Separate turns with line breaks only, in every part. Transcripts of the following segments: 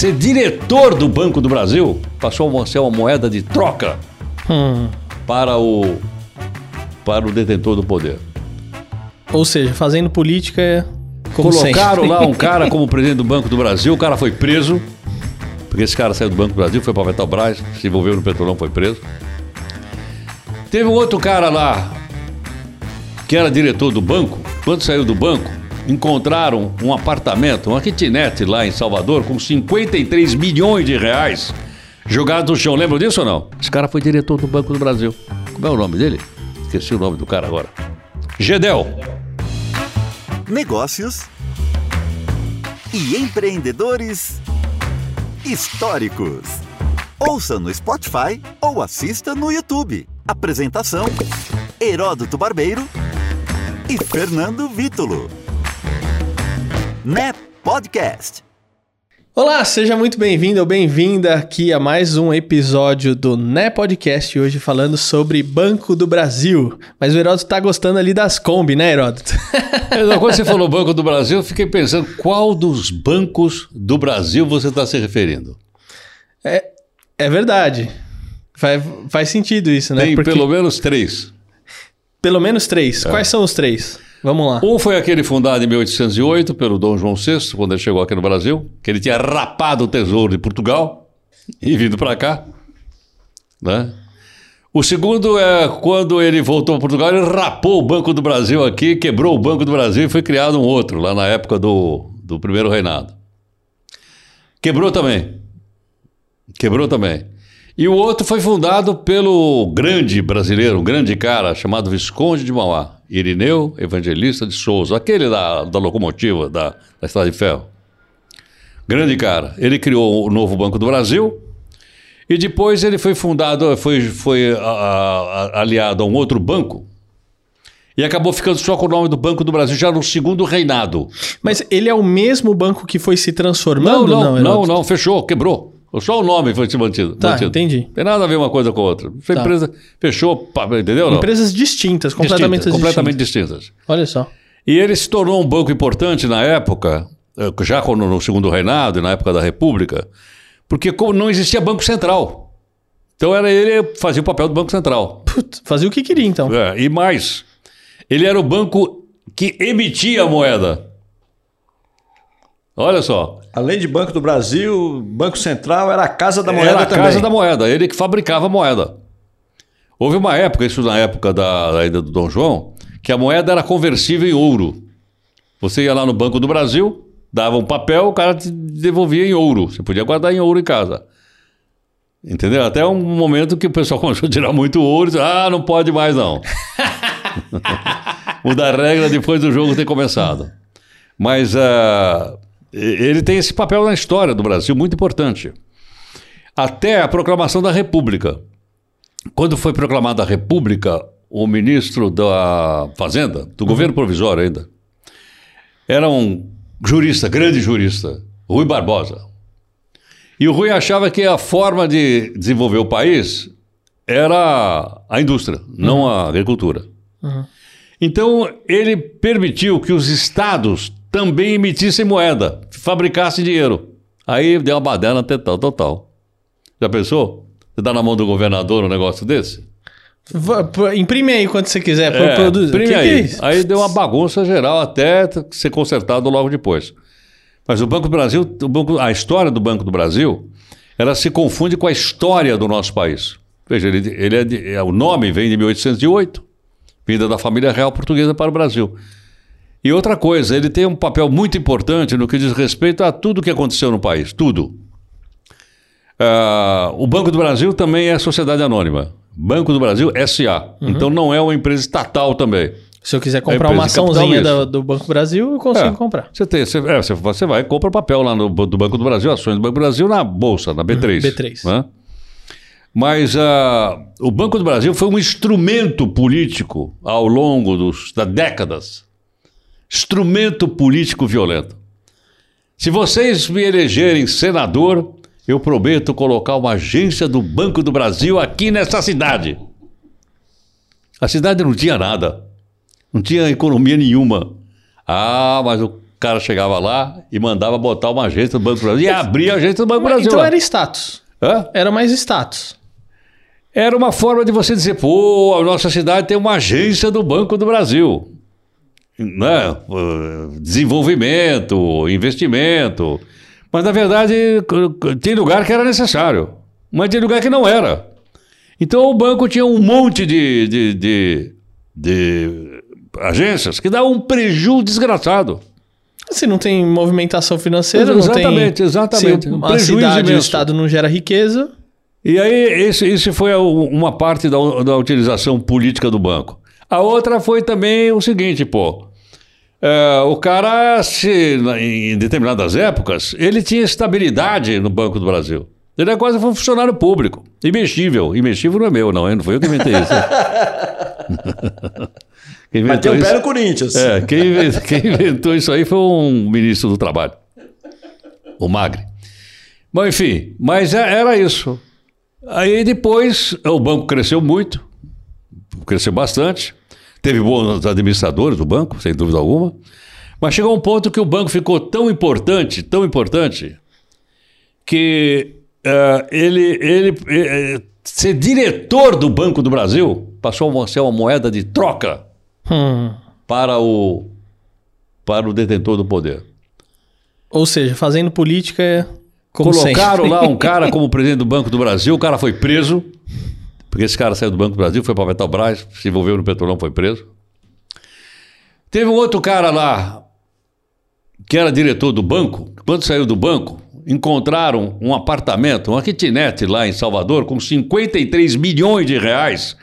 ser diretor do Banco do Brasil, passou a ser uma moeda de troca
Hum.
para o, para o detentor do poder.
Ou seja, fazendo política é como
Colocaram
sempre.
lá um cara como presidente do Banco do Brasil, o cara foi preso, porque esse cara saiu do Banco do Brasil, foi para Petrobras, se envolveu no Petrolão, foi preso. Teve um outro cara lá, que era diretor do banco, quando saiu do banco, encontraram um apartamento, uma kitnet lá em Salvador, com 53 milhões de reais jogados no chão. Lembra disso ou não? Esse cara foi diretor do Banco do Brasil. Como é o nome dele? Esqueci o nome do cara agora. Gedel.
negócios e empreendedores históricos. Ouça no Spotify ou assista no YouTube. Apresentação: Heródoto Barbeiro e Fernando Vítulo. Né Podcast.
Olá, seja muito bem-vindo ou bem-vinda aqui a mais um episódio do Né Podcast, hoje falando sobre Banco do Brasil. Mas o Heródoto tá gostando ali das Kombi, né, Heródoto?
Mas, Quando você falou Banco do Brasil, eu fiquei pensando qual dos bancos do Brasil você está se referindo.
É verdade. Faz, faz sentido isso, né?
Tem
Porque-
pelo menos três.
pelo menos três.
É.
Quais são os três? Vamos lá.
Um foi aquele fundado em 1808 pelo Dom João VI, quando ele chegou aqui no Brasil, que ele tinha rapado o tesouro de Portugal e vindo para cá. Né? O segundo é quando ele voltou para Portugal, ele rapou o Banco do Brasil aqui, quebrou o Banco do Brasil e foi criado um outro, lá na época do, do primeiro reinado. Quebrou também. Quebrou também. E o outro foi fundado pelo grande brasileiro, um grande cara chamado Visconde de Mauá, Irineu Evangelista de Souza, aquele da, da locomotiva da, da Estrada de Ferro. Grande cara. Ele criou o novo Banco do Brasil e depois ele foi fundado, foi, foi a- a- aliado a um outro banco e acabou ficando só com o nome do Banco do Brasil já no segundo reinado.
Mas ele é o mesmo banco que foi se
Não,
transformando?
não, não,
Heródoto?
não, fechou, quebrou. Só o nome foi mantido.
Tá,
mantido.
entendi.
Tem nada a ver uma coisa com a outra.
Tá.
empresa fechou, entendeu? Não?
Empresas distintas, completamente
Distintas,
distintas.
completamente distintas.
Olha só.
E ele se tornou um banco importante na época, eh, já no segundo reinado e na época da República, porque não existia banco central. Então era ele que fazia o papel do banco central.
Putz, fazia o que queria, então.
É, e mais, ele era o banco que emitia a moeda. Olha só,
Além de Banco do Brasil, Banco Central era a Casa da Moeda
era a
também.
casa da moeda, ele que fabricava a moeda. Houve uma época, isso na época da, ainda do Dom João, que a moeda era conversível em ouro. Você ia lá no Banco do Brasil, dava um papel, o cara te devolvia em ouro. Você podia guardar em ouro em casa. Entendeu? Até um momento que o pessoal começou a tirar muito ouro e disse, ah, não pode mais não. Mudar a regra depois do jogo ter começado. Mas ah, ele tem esse papel na história do Brasil muito importante. Até a proclamação da República. Quando foi proclamada a República, o ministro da Fazenda, do governo provisório ainda, era um jurista, grande jurista, Rui Barbosa. E o Rui achava que a forma de desenvolver o país era a indústria, não a agricultura. Então, ele permitiu que os estados também emitissem moeda, fabricassem dinheiro. Aí deu uma baderna total, total. Já pensou? Você dá na mão do governador um negócio desse?
Imprime aí quando você quiser.
É, imprime
Que que é
aí. aí deu uma bagunça geral até ser consertado logo depois. Mas o Banco do Brasil, o banco, a história do Banco do Brasil, ela se confunde com a história do nosso país. Veja, ele, ele é de- é, o nome vem de 1808, vinda da família real portuguesa para o Brasil. E outra coisa, ele tem um papel muito importante no que diz respeito a tudo que aconteceu no país, tudo. Ah, o Banco do Brasil também é sociedade anônima. Banco do Brasil SA. Então não é uma empresa estatal também.
Se eu quiser comprar
É
uma
empresa de
açãozinha da- do Banco Brasil, eu consigo
É.
comprar.
Você, tem, você, é, você, vai e compra papel lá no, do Banco do Brasil, ações do Banco do Brasil na Bolsa, na B3.
B3.
né? Mas ah, o Banco do Brasil foi um instrumento político ao longo dos, das décadas. Instrumento político violento. Se vocês me elegerem senador, eu prometo colocar uma agência do Banco do Brasil aqui nessa cidade. A cidade não tinha nada. Não tinha economia nenhuma. Ah, mas o cara chegava lá e mandava botar uma agência do Banco do Brasil e abria a agência do Banco do Brasil.
então
lá.
era status.
Hã?
Era mais status.
Era uma forma de você dizer, pô, a nossa cidade tem uma agência do Banco do Brasil. Né? Uh, Desenvolvimento, investimento. Mas, na verdade, tem lugar que era necessário, mas tem lugar que não era. Então, o banco tinha um monte de, de, de, de agências que davam um prejuízo desgraçado.
Se não tem movimentação financeira,
Exatamente,
tem...
exatamente. Um
a cidade, o estado não gera riqueza...
E aí, esse, esse foi a- uma parte da, da utilização política do banco. A outra foi também o seguinte, pô. É, o cara, se, em determinadas épocas, ele tinha estabilidade no Banco do Brasil. Ele é quase um funcionário público. Imexível. Imexível não é meu, não. Não foi eu que inventei isso. Quem
Mas tem
inventou
o Corinthians.
é, quem, inven- quem inventou isso aí foi um ministro do trabalho. O Magre. Bom, enfim, mas é- era isso. Aí depois o banco cresceu muito, cresceu bastante. Teve bons administradores do banco, sem dúvida alguma. Mas chegou um ponto que o banco ficou tão importante, tão importante, que eh, ele, ele eh, ser diretor do Banco do Brasil passou a ser uma moeda de troca
Hum.
para o, para o detentor do poder.
Ou seja, fazendo política é como
Colocaram
sempre.
lá um cara como presidente do Banco do Brasil, o cara foi preso, porque esse cara saiu do Banco do Brasil, foi para Petrobras, se envolveu no petrolão, foi preso. Teve um outro cara lá, que era diretor do banco, quando saiu do banco, encontraram um apartamento, uma kitnet lá em Salvador, com 53 milhões de reais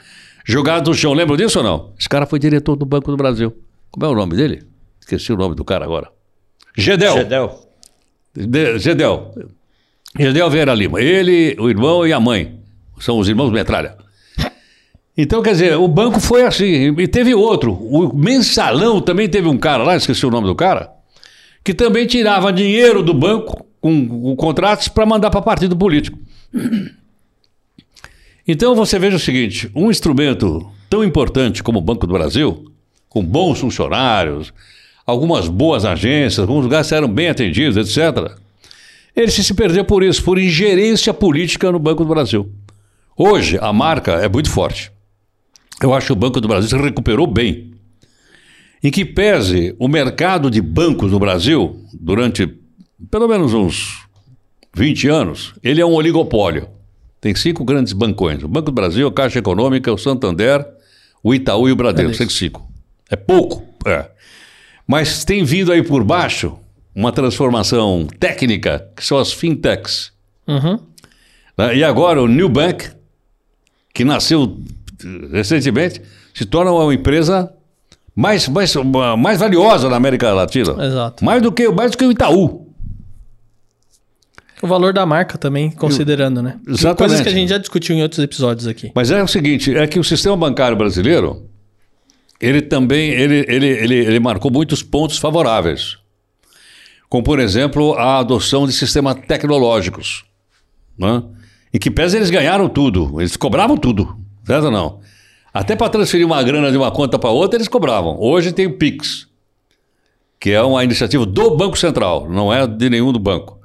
jogados no chão. Lembra disso ou não? Esse cara foi diretor do Banco do Brasil. Como é o nome dele? Esqueci o nome do cara agora. Gedel.
Gedel.
De- Gedel. Gedel Vieira Lima. Ele, o irmão e a mãe. São os irmãos Metralha. Então, quer dizer, o banco foi assim. E teve outro. O mensalão também teve um cara lá, esqueci o nome do cara, que também tirava dinheiro do banco com, com contratos para mandar para partido político. Então você veja o seguinte: um instrumento tão importante como o Banco do Brasil, com bons funcionários, algumas boas agências, alguns lugares eram bem atendidos, etc. Ele se perdeu por isso, por ingerência política no Banco do Brasil. Hoje a marca é muito forte. Eu acho que o Banco do Brasil se recuperou bem. Em que pese o mercado de bancos no Brasil, durante pelo menos uns 20 anos, ele é um oligopólio. Tem cinco grandes bancões: o Banco do Brasil, a Caixa Econômica, o Santander, o Itaú e o Bradesco. Tem cinco. É pouco, é. Mas tem vindo aí por baixo uma transformação técnica, que são as fintechs.
Uhum.
E agora o New Bank, que nasceu eh, recentemente, se torna uma empresa mais, mais, mais valiosa na América Latina.
Exato.
Mais do que, mais do que o Itaú.
O valor da marca também, considerando, né?
Exatamente.
Coisas que a gente já discutiu em outros episódios aqui.
Mas é o seguinte, é que o sistema bancário brasileiro, ele também, ele, ele, ele, ele marcou muitos pontos favoráveis. Como, por exemplo, a adoção de sistemas tecnológicos. Né? Em que pese eles ganharam tudo, eles cobravam tudo, certo ou não? Até para transferir uma grana de uma conta para outra, eles cobravam. Hoje tem o Pix, que é uma iniciativa do Banco Central, não é de nenhum do banco.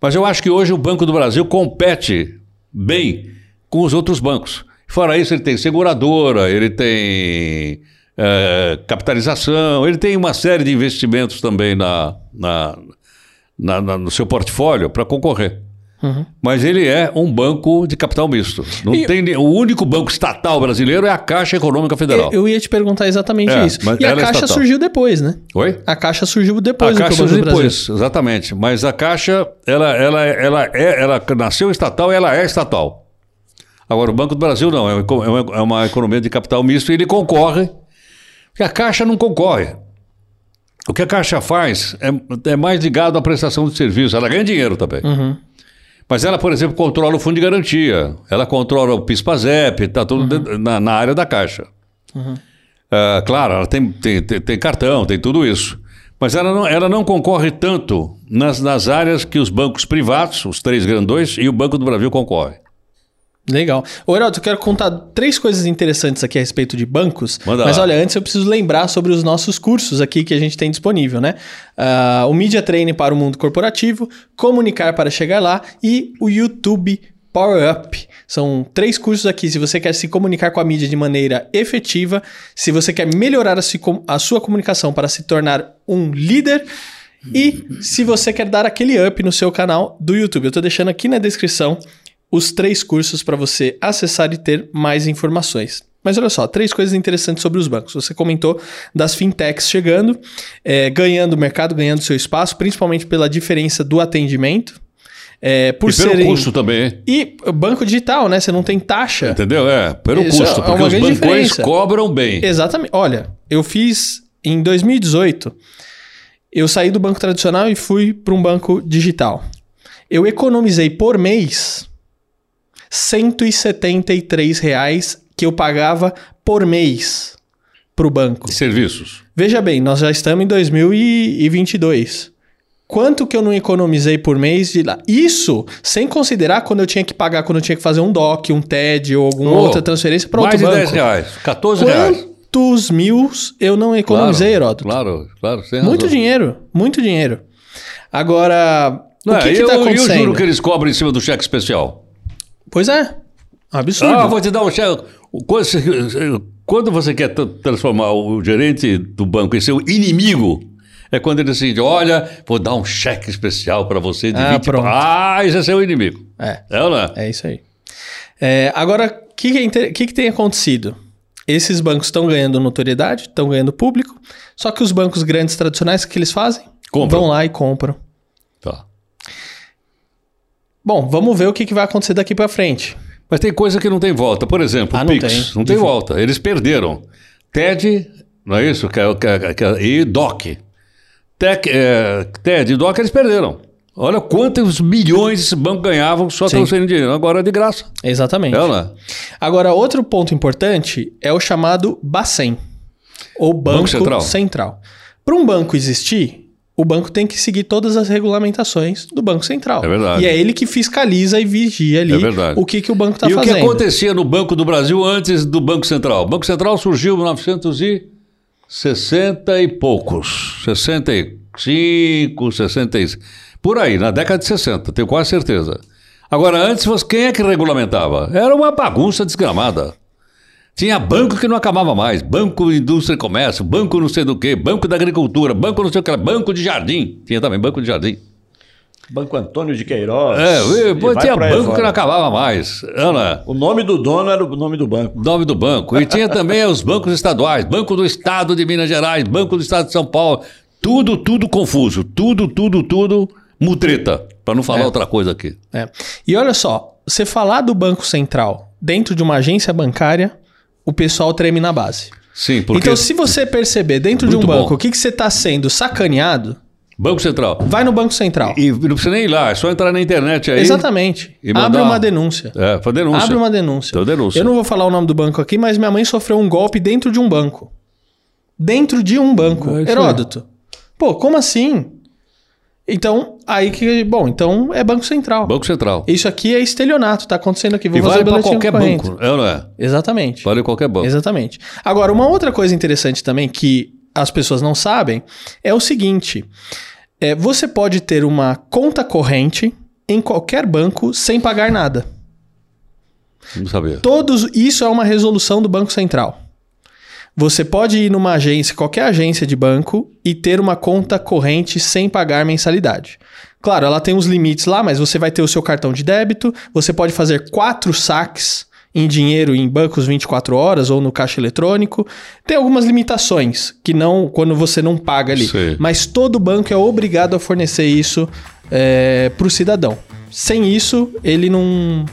Mas eu acho que hoje o Banco do Brasil compete bem com os outros bancos. Fora isso, ele tem seguradora, ele tem eh, capitalização, ele tem uma série de investimentos também na, na- na- na- no seu portfólio para concorrer. Mas ele é um banco de capital misto. Não
E-
tem, o único banco estatal brasileiro é a Caixa Econômica Federal.
Eu ia te perguntar exatamente
É,
isso.
mas
E a
é
Caixa
estatal.
surgiu depois, né?
Oi?
A Caixa surgiu depois
a
do que o
Caixa
Banco do Brasil.
depois, exatamente. Mas a Caixa, ela, ela, ela, é, ela nasceu estatal e ela é estatal. Agora, o Banco do Brasil não, é uma, é uma- é uma economia de capital misto e ele concorre. Porque a Caixa não concorre. O que a Caixa faz é, é mais ligado à prestação de serviço. Ela ganha dinheiro também. Mas ela, por exemplo, controla o fundo de garantia. Ela controla o PIS-PASEP, está tudo dentro- na, na área da Caixa. Ah, claro, ela tem, tem, tem- tem cartão, tem tudo isso. Mas ela não, ela não concorre tanto nas, nas áreas que os bancos privados, os três grandões, e o Banco do Brasil concorrem.
Legal. Ô, Heraldo, eu quero contar três coisas interessantes aqui a respeito de bancos.
Manda
mas
lá.
olha, antes eu preciso lembrar sobre os nossos cursos aqui que a gente tem disponível, né? Ah, o Media Training para o mundo corporativo, Comunicar para chegar lá e o YouTube Power Up. São três cursos aqui. Se você quer se comunicar com a mídia de maneira efetiva, se você quer melhorar a sua comunicação para se tornar um líder e se você quer dar aquele up no seu canal do YouTube. Eu estou deixando aqui na descrição os três cursos para você acessar e ter mais informações. Mas olha só, três coisas interessantes sobre os bancos. Você comentou das fintechs chegando, eh, ganhando mercado, ganhando seu espaço, principalmente pela diferença do atendimento. eh, por
e pelo
serem...
custo também?
E banco digital, né? Você não tem taxa.
entendeu? É, pelo
Isso
custo,
é
porque os bancões
diferença.
cobram bem.
Exatamente. Olha, eu fiz em 2018, eu saí do banco tradicional e fui para um banco digital. Eu economizei por mês 173 reais que eu pagava por mês para o banco.
De serviços.
Veja bem, nós já estamos em 2022. Quanto que eu não economizei por mês de lá? Isso sem considerar quando eu tinha que pagar, quando eu tinha que fazer um DOC, um TED ou alguma
Oh,
outra transferência para
Mais
outro
de
banco.
10 reais, 14 reais.
Quantos mil eu não economizei,
claro,
Heródoto?
Claro, claro. Tem
Muito
razão.
dinheiro, muito dinheiro. Agora, o
Não,
que que
eu,
tá
eu
acontecendo?
juro que eles cobram em cima do cheque especial.
Pois é, absurdo.
Ah, vou te dar um cheque. Quando você, quer tra- transformar o gerente do banco em seu inimigo, é quando ele decide, olha, vou dar um cheque especial para você de
Ah,
20
pronto.
Ah, esse é seu inimigo.
É,
É ou não é?
é isso aí. É, agora, o que, que, é que que tem acontecido? Esses bancos estão ganhando notoriedade, estão ganhando público, só que os bancos grandes tradicionais, o que eles fazem?
Compram.
Vão lá e compram.
Tá.
Bom, vamos ver o que, que vai acontecer daqui para frente.
Mas tem coisa que não tem volta. Por exemplo,
Ah,
o
não
Pix.
tem.
Não tem volta. Eles perderam. TED, não é isso? É, é- é- e DOC. Tec, é, TED e DOC eles perderam. Olha quantos milhões esse banco ganhavam só transferindo dinheiro. Agora é de graça.
Exatamente.
Não é?
Agora, outro ponto importante é o chamado Bacen, ou Banco,
Banco Central.
Central. Para um banco existir, o banco tem que seguir todas as regulamentações do Banco Central.
É verdade.
E é ele que fiscaliza e vigia ali
É verdade.
o que, que o banco está
e o
fazendo.
que acontecia no Banco do Brasil antes do Banco Central? O Banco Central surgiu em 1960 e poucos. 65, 66. Por aí, na década de 60, tenho quase certeza. Agora, antes, quem é que regulamentava? Era uma bagunça desgramada. Tinha banco que não acabava mais. Banco Indústria e Comércio, banco não sei do que, banco da agricultura, banco não sei o que, banco de jardim. Tinha também banco de jardim.
Banco Antônio de Queiroz.
É,
e
pô, tinha banco que não acabava mais. Ana,
O nome do dono era o nome do banco.
nome do banco. E tinha também os bancos estaduais, Banco do Estado de Minas Gerais, Banco do Estado de São Paulo. Tudo, tudo confuso. Tudo, tudo, tudo mutreta. Para não falar
É.
outra coisa aqui.
É. E olha só, você falar do Banco Central dentro de uma agência bancária, o pessoal treme na base.
Sim, porque.
Então, se você perceber dentro de um
Muito
banco
bom.
o que, que você está sendo sacaneado,
Banco Central.
vai no Banco Central.
E não precisa nem ir lá, é só entrar na internet aí.
Exatamente.
e mandar-
Abre uma denúncia.
É, foi denúncia.
Abre uma denúncia.
Então, denúncia.
Eu não vou falar o nome do banco aqui, mas minha mãe sofreu um golpe dentro de um banco. Dentro de um banco.
É.
Heródoto. Pô, como assim? Então, aí que. Bom, então é Banco Central.
Banco Central.
Isso aqui é estelionato, tá acontecendo aqui. Vou
E vale para qualquer banco. É ou não é?
Exatamente.
Vale qualquer banco.
Exatamente. Agora, uma outra coisa interessante também que as pessoas não sabem é o seguinte: é, você pode ter uma conta corrente em qualquer banco sem pagar nada.
Não sabia.
Todos, isso é uma resolução do Banco Central. Você pode ir numa agência, qualquer agência de banco, e ter uma conta corrente sem pagar mensalidade. Claro, ela tem uns limites lá, mas você vai ter o seu cartão de débito, você pode fazer quatro saques em dinheiro em bancos 24 horas ou no caixa eletrônico. Tem algumas limitações que não quando você não paga ali.
Sei.
Mas todo banco é obrigado a fornecer isso para o cidadão. Sem isso, ele não,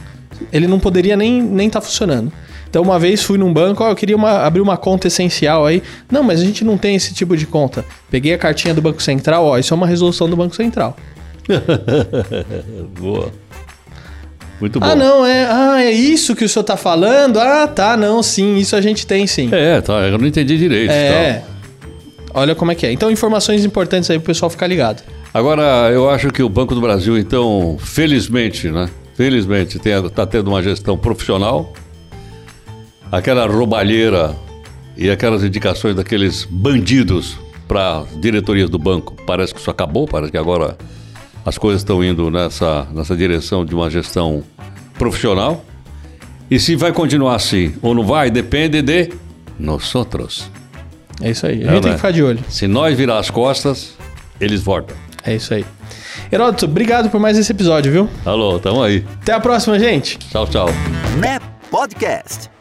ele não poderia nem estar nem tá funcionando. Então, uma vez fui num banco, ó, eu queria uma- abrir uma conta essencial aí. Não, mas a gente não tem esse tipo de conta. Peguei a cartinha do Banco Central, ó, isso é uma resolução do Banco Central.
Boa. Muito bom.
Ah, não, é, ah, é isso que o senhor tá falando? Ah, tá, não, sim, isso a gente tem sim.
É, tá. Eu não entendi direito.
É.
Tal.
Olha como é que é. Então, informações importantes aí pro pessoal ficar ligado.
Agora, eu acho que o Banco do Brasil, então, felizmente, né? felizmente, está tendo uma gestão profissional. Aquela roubalheira e aquelas indicações daqueles bandidos para diretorias do banco, parece que isso acabou, parece que agora as coisas estão indo nessa, nessa direção de uma gestão profissional. E se vai continuar assim ou não vai, depende de nós outros.
É isso aí. A
É,
gente tem
né?
que ficar de olho.
Se nós virar as costas, eles voltam.
É isso aí. Heródoto, obrigado por mais esse episódio, viu?
Alô, tamo aí.
Até a próxima, gente.
Tchau, tchau.
NEP Podcast.